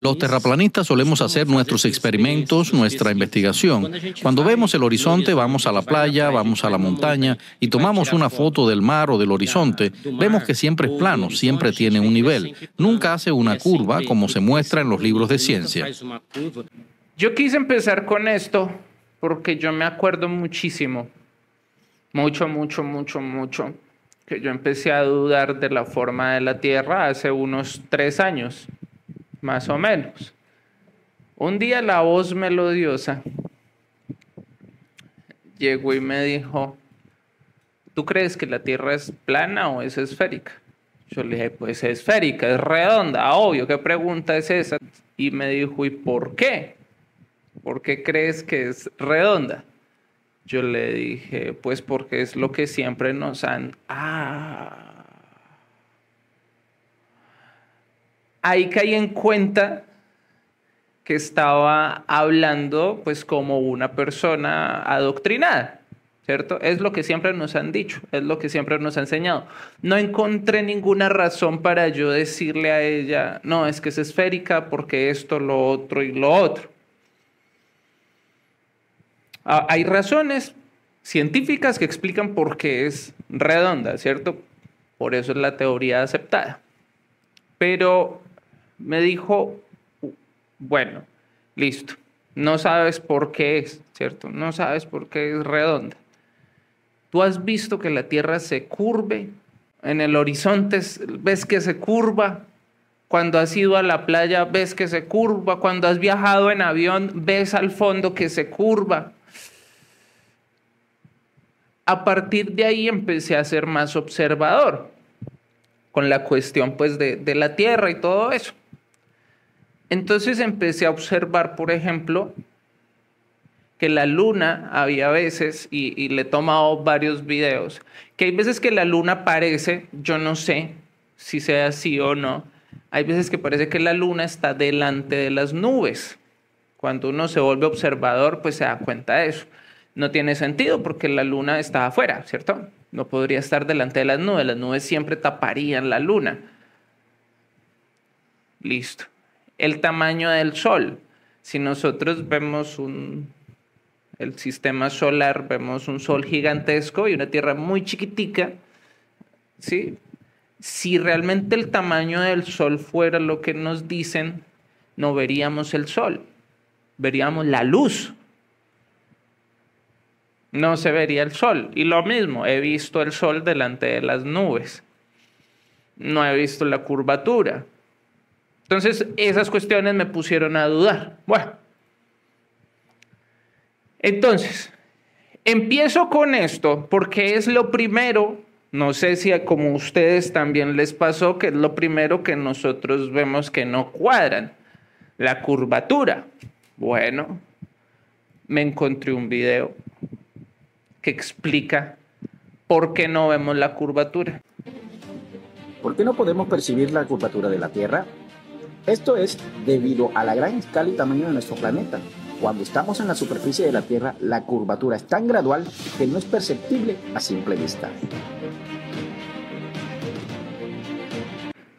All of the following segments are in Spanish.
Los terraplanistas solemos hacer nuestros experimentos, nuestra investigación. Cuando vemos el horizonte, vamos a la playa, vamos a la montaña y tomamos una foto del mar o del horizonte, vemos que siempre es plano, siempre tiene un nivel, nunca hace una curva como se muestra en los libros de ciencia. Yo quise empezar con esto porque yo me acuerdo muchísimo, mucho, mucho, mucho, mucho, que yo empecé a dudar de la forma de la Tierra hace unos tres años más o menos. Un día la voz melodiosa llegó y me dijo, ¿tú crees que la Tierra es plana o es esférica? Yo le dije, pues es esférica, es redonda, obvio, ¿qué pregunta es esa? Y me dijo, ¿y por qué? ¿Por qué crees que es redonda? Yo le dije, pues porque es lo que siempre nos han... Ah, ahí caí en cuenta que estaba hablando pues como una persona adoctrinada, ¿cierto? Es lo que siempre nos han dicho, es lo que siempre nos han enseñado. No encontré ninguna razón para yo decirle a ella, no, es que es esférica porque esto, lo otro y lo otro. Ah, hay razones científicas que explican por qué es redonda, ¿cierto? Por eso es la teoría aceptada. Pero me dijo, bueno, listo, no sabes por qué es, ¿cierto? No sabes por qué es redonda. ¿Tú has visto que la Tierra se curve? En el horizonte ves que se curva. Cuando has ido a la playa ves que se curva. Cuando has viajado en avión ves al fondo que se curva. A partir de ahí empecé a ser más observador con la cuestión pues de, de la Tierra y todo eso. Entonces empecé a observar, por ejemplo, que la luna había veces, y, le he tomado varios videos, que hay veces que la luna aparece, yo no sé si sea así o no, hay veces que parece que la luna está delante de las nubes. Cuando uno se vuelve observador, pues se da cuenta de eso. No tiene sentido porque la luna está afuera, ¿cierto? No podría estar delante de las nubes. Las nubes siempre taparían la luna. Listo el tamaño del Sol. Si nosotros vemos un, el sistema solar, vemos un Sol gigantesco y una Tierra muy chiquitica, ¿sí? si realmente el tamaño del Sol fuera lo que nos dicen, no veríamos el Sol, veríamos la luz. No se vería el Sol. Y lo mismo, he visto el Sol delante de las nubes. No he visto la curvatura. Entonces, esas cuestiones me pusieron a dudar. Bueno, entonces, empiezo con esto porque es lo primero, no sé si como ustedes también les pasó, que es lo primero que nosotros vemos que no cuadran, la curvatura. Bueno, me encontré un video que explica por qué no vemos la curvatura. ¿Por qué no podemos percibir la curvatura de la Tierra? Esto es debido a la gran escala y tamaño de nuestro planeta. Cuando estamos en la superficie de la Tierra, la curvatura es tan gradual que no es perceptible a simple vista.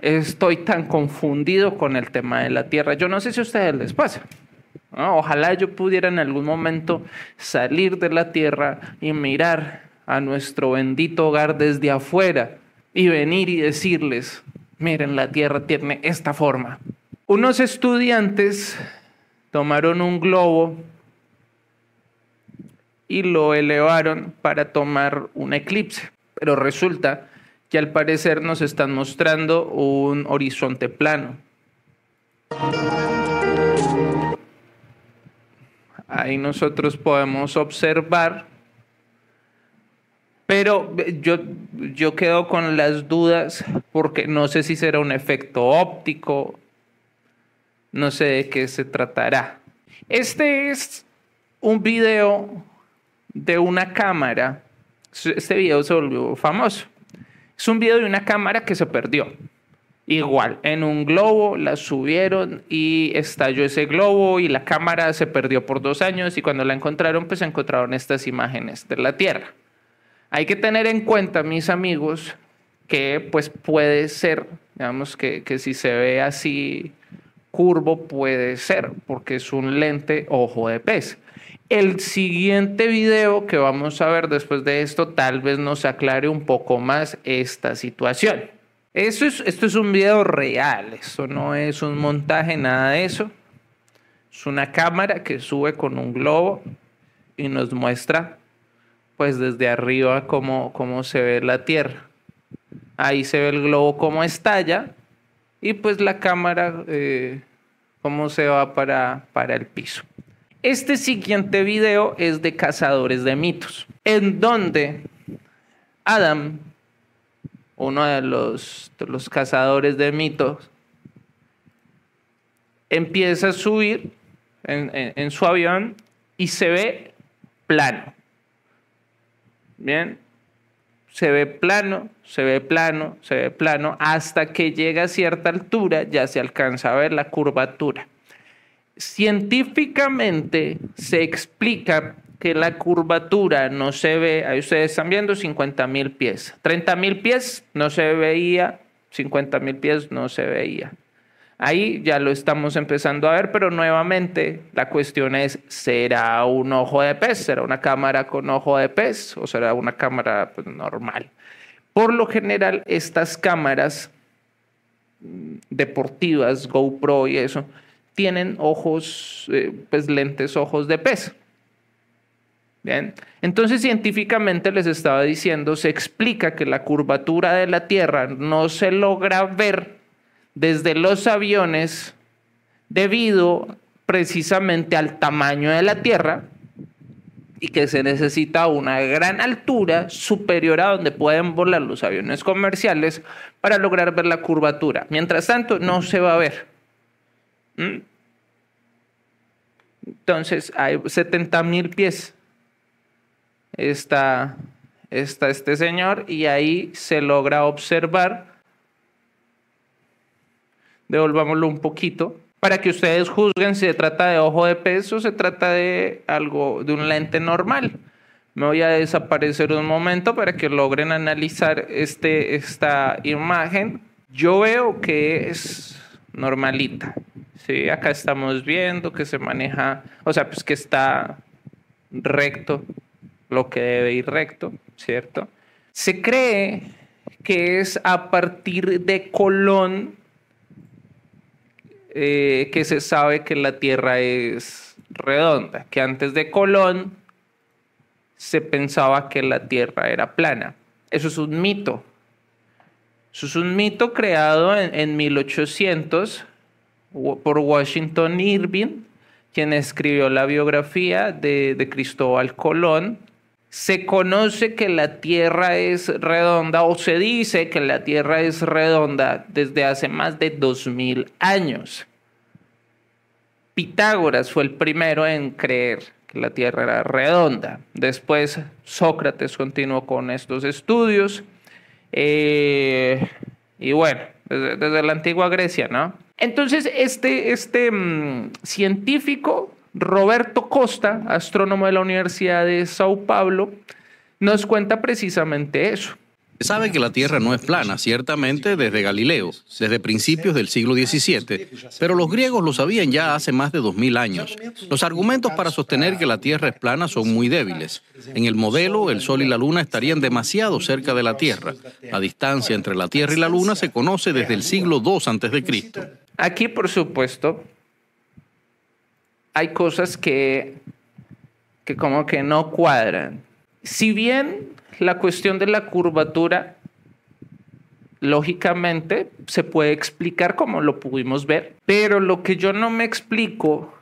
Estoy tan confundido con el tema de la Tierra. Yo no sé si a ustedes les pasa. Ojalá yo pudiera en algún momento salir de la Tierra y mirar a nuestro bendito hogar desde afuera y venir y decirles, miren, la Tierra tiene esta forma. Unos estudiantes tomaron un globo y lo elevaron para tomar un eclipse, pero resulta que al parecer nos están mostrando un horizonte plano. Ahí nosotros podemos observar pero yo, yo quedo con las dudas porque no sé si será un efecto óptico, no sé de qué se tratará. Este es un video de una cámara. Este video se volvió famoso. Es un video de una cámara que se perdió. Igual, en un globo la subieron y estalló ese globo y la cámara se perdió por dos años y cuando la encontraron, pues encontraron estas imágenes de la Tierra. Hay que tener en cuenta, mis amigos, que pues puede ser, digamos que, si se ve así curvo puede ser, porque es un lente ojo de pez. El siguiente video que vamos a ver después de esto tal vez nos aclare un poco más esta situación. Esto es, esto es un video real, esto no es un montaje, nada de eso. Es una cámara que sube con un globo y nos muestra pues desde arriba cómo, cómo se ve la Tierra. Ahí se ve el globo cómo estalla y pues la cámara eh, cómo se va para, para el piso. Este siguiente video es de cazadores de mitos, en donde Adam, uno de los, los cazadores de mitos, empieza a subir en su avión y se ve plano. Bien, se ve plano, se ve plano, se ve plano, hasta que llega a cierta altura ya se alcanza a ver la curvatura. Científicamente se explica que la curvatura no se ve, ahí ustedes están viendo 50 mil pies, 30 mil pies no se veía, 50 mil pies no se veía. Ahí ya lo estamos empezando a ver, pero nuevamente la cuestión es, ¿será un ojo de pez? ¿Será una cámara con ojo de pez? ¿O será una cámara pues, normal? Por lo general, estas cámaras mm, deportivas, GoPro y eso, tienen ojos, eh, pues lentes ojos de pez. Bien, entonces científicamente les estaba diciendo, se explica que la curvatura de la Tierra no se logra ver desde los aviones debido precisamente al tamaño de la Tierra y que se necesita una gran altura superior a donde pueden volar los aviones comerciales para lograr ver la curvatura. Mientras tanto, no se va a ver. ¿Mm? Entonces, hay 70 mil pies. Está, está este señor y ahí se logra observar devolvámoslo un poquito, para que ustedes juzguen si se trata de ojo de pez o se trata de algo, de un lente normal. Me voy a desaparecer un momento para que logren analizar este, esta imagen. Yo veo que es normalita. Sí, acá estamos viendo que se maneja, o sea, pues que está recto, lo que debe ir recto, ¿cierto? Se cree que es a partir de Colón eh, que se sabe que la Tierra es redonda, que antes de Colón se pensaba que la Tierra era plana. Eso es un mito. Eso es un mito creado en, 1800 por Washington Irving, quien escribió la biografía de, de Cristóbal Colón. Se conoce que la Tierra es redonda o se dice que la Tierra es redonda desde hace más de 2000 años. Pitágoras fue el primero en creer que la Tierra era redonda. Después Sócrates continuó con estos estudios. Eh, y bueno, desde, la antigua Grecia, ¿no? Entonces, este, este mm, científico, Roberto Costa, astrónomo de la Universidad de Sao Paulo, nos cuenta precisamente eso. Se sabe que la Tierra no es plana, ciertamente desde Galileo, desde principios del siglo XVII, pero los griegos lo sabían ya hace más de 2000 años. Los argumentos para sostener que la Tierra es plana son muy débiles. En el modelo, el Sol y la Luna estarían demasiado cerca de la Tierra. La distancia entre la Tierra y la Luna se conoce desde el siglo II a.C. Aquí, por supuesto, hay cosas que, que como que no cuadran. Si bien la cuestión de la curvatura, lógicamente, se puede explicar como lo pudimos ver, pero lo que yo no me explico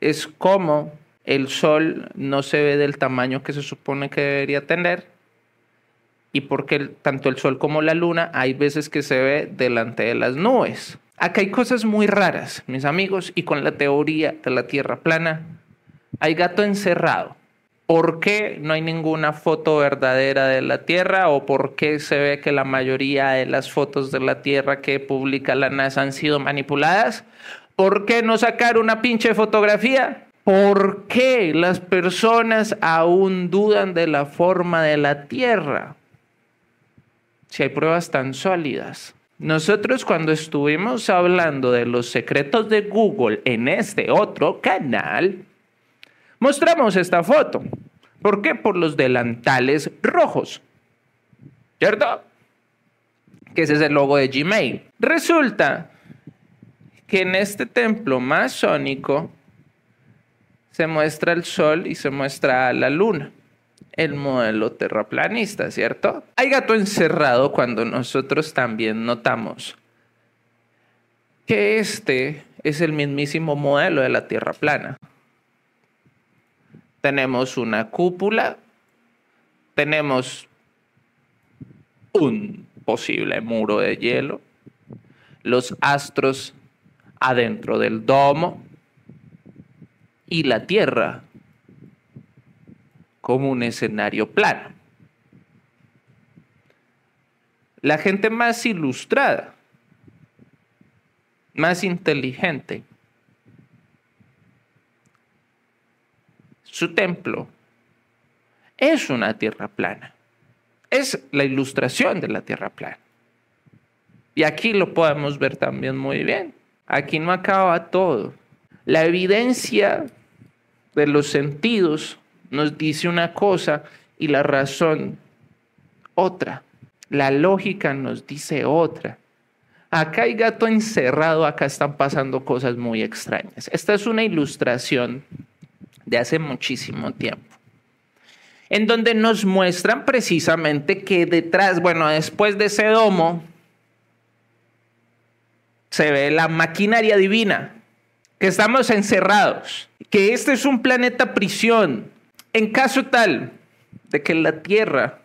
es cómo el Sol no se ve del tamaño que se supone que debería tener y porque tanto el Sol como la Luna hay veces que se ve delante de las nubes. Acá hay cosas muy raras, mis amigos, y con la teoría de la Tierra plana hay gato encerrado. ¿Por qué no hay ninguna foto verdadera de la Tierra o por qué se ve que la mayoría de las fotos de la Tierra que publica la NASA han sido manipuladas? ¿Por qué no sacar una pinche fotografía? ¿Por qué las personas aún dudan de la forma de la Tierra? Si hay pruebas tan sólidas. Nosotros cuando estuvimos hablando de los secretos de Google en este otro canal, mostramos esta foto. ¿Por qué? Por los delantales rojos. ¿Cierto? Que ese es el logo de Gmail. Resulta que en este templo masónico se muestra el sol y se muestra la luna. El modelo terraplanista, ¿cierto? Hay gato encerrado cuando nosotros también notamos que este es el mismísimo modelo de la Tierra plana. Tenemos una cúpula, tenemos un posible muro de hielo, los astros adentro del domo y la Tierra como un escenario plano. La gente más ilustrada, más inteligente, su templo es una tierra plana. Es la ilustración de la tierra plana. Y aquí lo podemos ver también muy bien. Aquí no acaba todo. La evidencia de los sentidos nos dice una cosa y la razón otra. La lógica nos dice otra. Acá hay gato encerrado, acá están pasando cosas muy extrañas. Esta es una ilustración de hace muchísimo tiempo, en donde nos muestran precisamente que detrás, bueno, después de ese domo, se ve la maquinaria divina, que estamos encerrados, que este es un planeta prisión. En caso tal de que la Tierra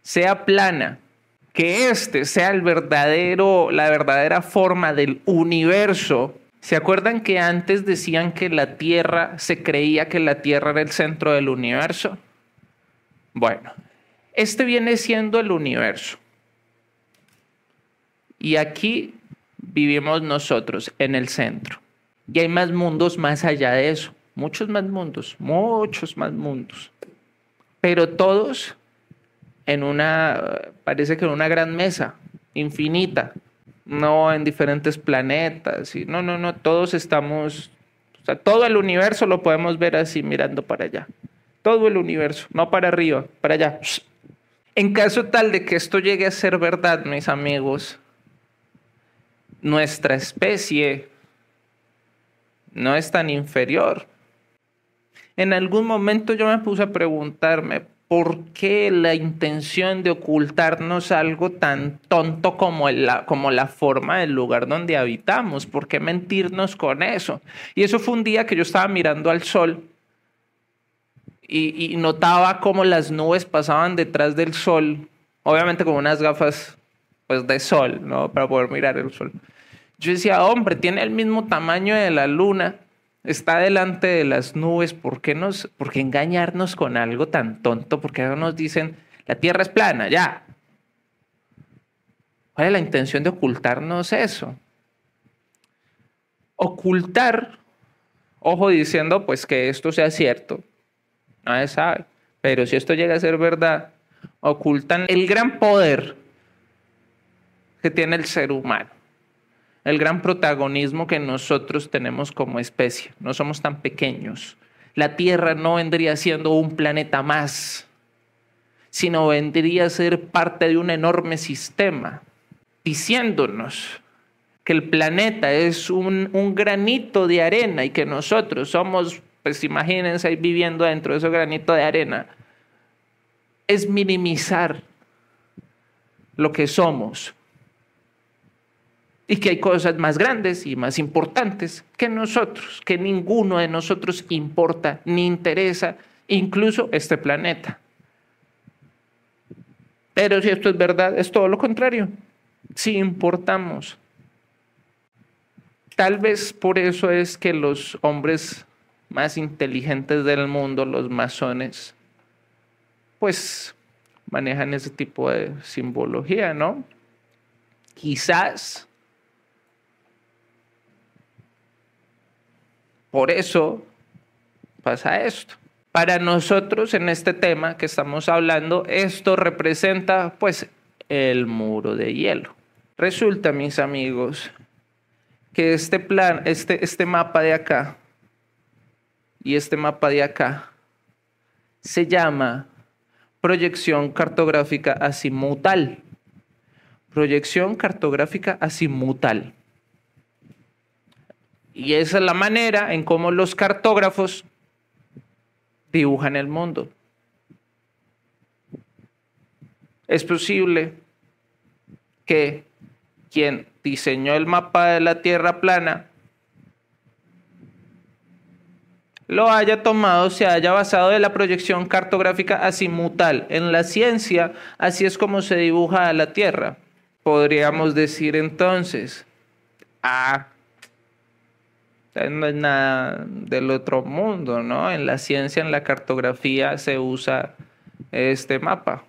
sea plana, que este sea el verdadero, la verdadera forma del universo. ¿Se acuerdan que antes decían que la Tierra, se creía que la Tierra era el centro del universo? Bueno, este viene siendo el universo. Y aquí vivimos nosotros en el centro. Y hay más mundos más allá de eso, muchos más mundos, muchos más mundos. Pero todos en una, parece que en una gran mesa infinita, no en diferentes planetas. Y no, no, no, todos estamos, o sea, todo el universo lo podemos ver así mirando para allá. Todo el universo, no para arriba, para allá. En caso tal de que esto llegue a ser verdad, mis amigos, nuestra especie no es tan inferior. En algún momento yo me puse a preguntarme, ¿por qué la intención de ocultarnos algo tan tonto como la, como la forma del lugar donde habitamos? ¿Por qué mentirnos con eso? Y eso fue un día que yo estaba mirando al sol y, notaba cómo las nubes pasaban detrás del sol, obviamente con unas gafas pues, de sol, ¿no? Para poder mirar el sol. Yo decía, hombre, tiene el mismo tamaño de la luna, está delante de las nubes, ¿por qué, nos, engañarnos con algo tan tonto? ¿Por qué no nos dicen, la Tierra es plana, ya? ¿Cuál es la intención de ocultarnos eso? Ocultar, ojo diciendo pues que esto sea cierto, nadie sabe, pero si esto llega a ser verdad, ocultan el gran poder que tiene el ser humano el gran protagonismo que nosotros tenemos como especie. No somos tan pequeños. La Tierra no vendría siendo un planeta más, sino vendría a ser parte de un enorme sistema, diciéndonos que el planeta es un, granito de arena y que nosotros somos, pues imagínense ahí viviendo dentro de ese granito de arena, es minimizar lo que somos y que hay cosas más grandes y más importantes que nosotros, que ninguno de nosotros importa ni interesa, incluso este planeta. Pero si esto es verdad, es todo lo contrario. Si importamos. Tal vez por eso es que los hombres más inteligentes del mundo, los masones, pues manejan ese tipo de simbología, ¿no? Quizás Por eso pasa esto. Para nosotros en este tema que estamos hablando, esto representa pues el muro de hielo. Resulta, mis amigos, que este plan, este, este mapa de acá y este mapa de acá se llama proyección cartográfica azimutal. Proyección cartográfica azimutal. Y esa es la manera en cómo los cartógrafos dibujan el mundo. Es posible que quien diseñó el mapa de la Tierra plana lo haya tomado, se haya basado en la proyección cartográfica azimutal. En la ciencia, así es como se dibuja la Tierra. Podríamos decir entonces, ah, no es nada del otro mundo, ¿no? En la ciencia, en la cartografía se usa este mapa.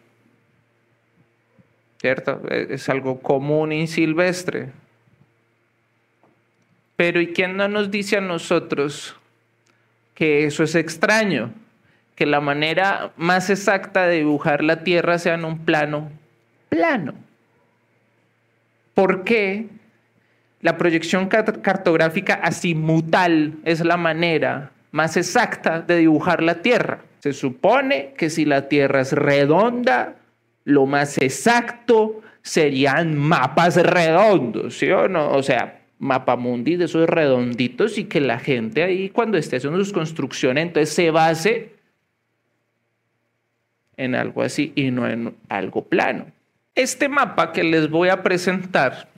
¿Cierto? Es algo común y silvestre. Pero ¿y quién no nos dice a nosotros que eso es extraño? Que la manera más exacta de dibujar la Tierra sea en un plano plano. ¿Por qué? La proyección cartográfica azimutal es la manera más exacta de dibujar la Tierra. Se supone que si la Tierra es redonda, lo más exacto serían mapas redondos, ¿sí o no? O sea, mapamundi de esos redonditos y que la gente ahí cuando esté haciendo sus construcciones entonces se base en algo así y no en algo plano. Este mapa que les voy a presentar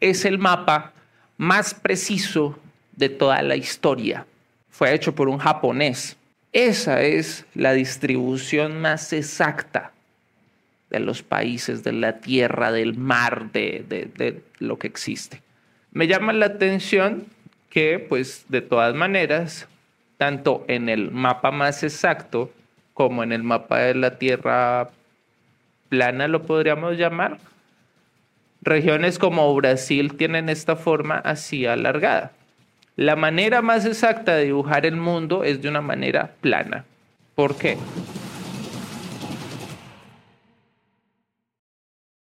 es el mapa más preciso de toda la historia. Fue hecho por un japonés. Esa es la distribución más exacta de los países, de la tierra, del mar, de, de, lo que existe. Me llama la atención que, pues, de todas maneras, tanto en el mapa más exacto como en el mapa de la tierra plana, lo podríamos llamar, Regiones como Brasil tienen esta forma así alargada. La manera más exacta de dibujar el mundo es de una manera plana. ¿Por qué?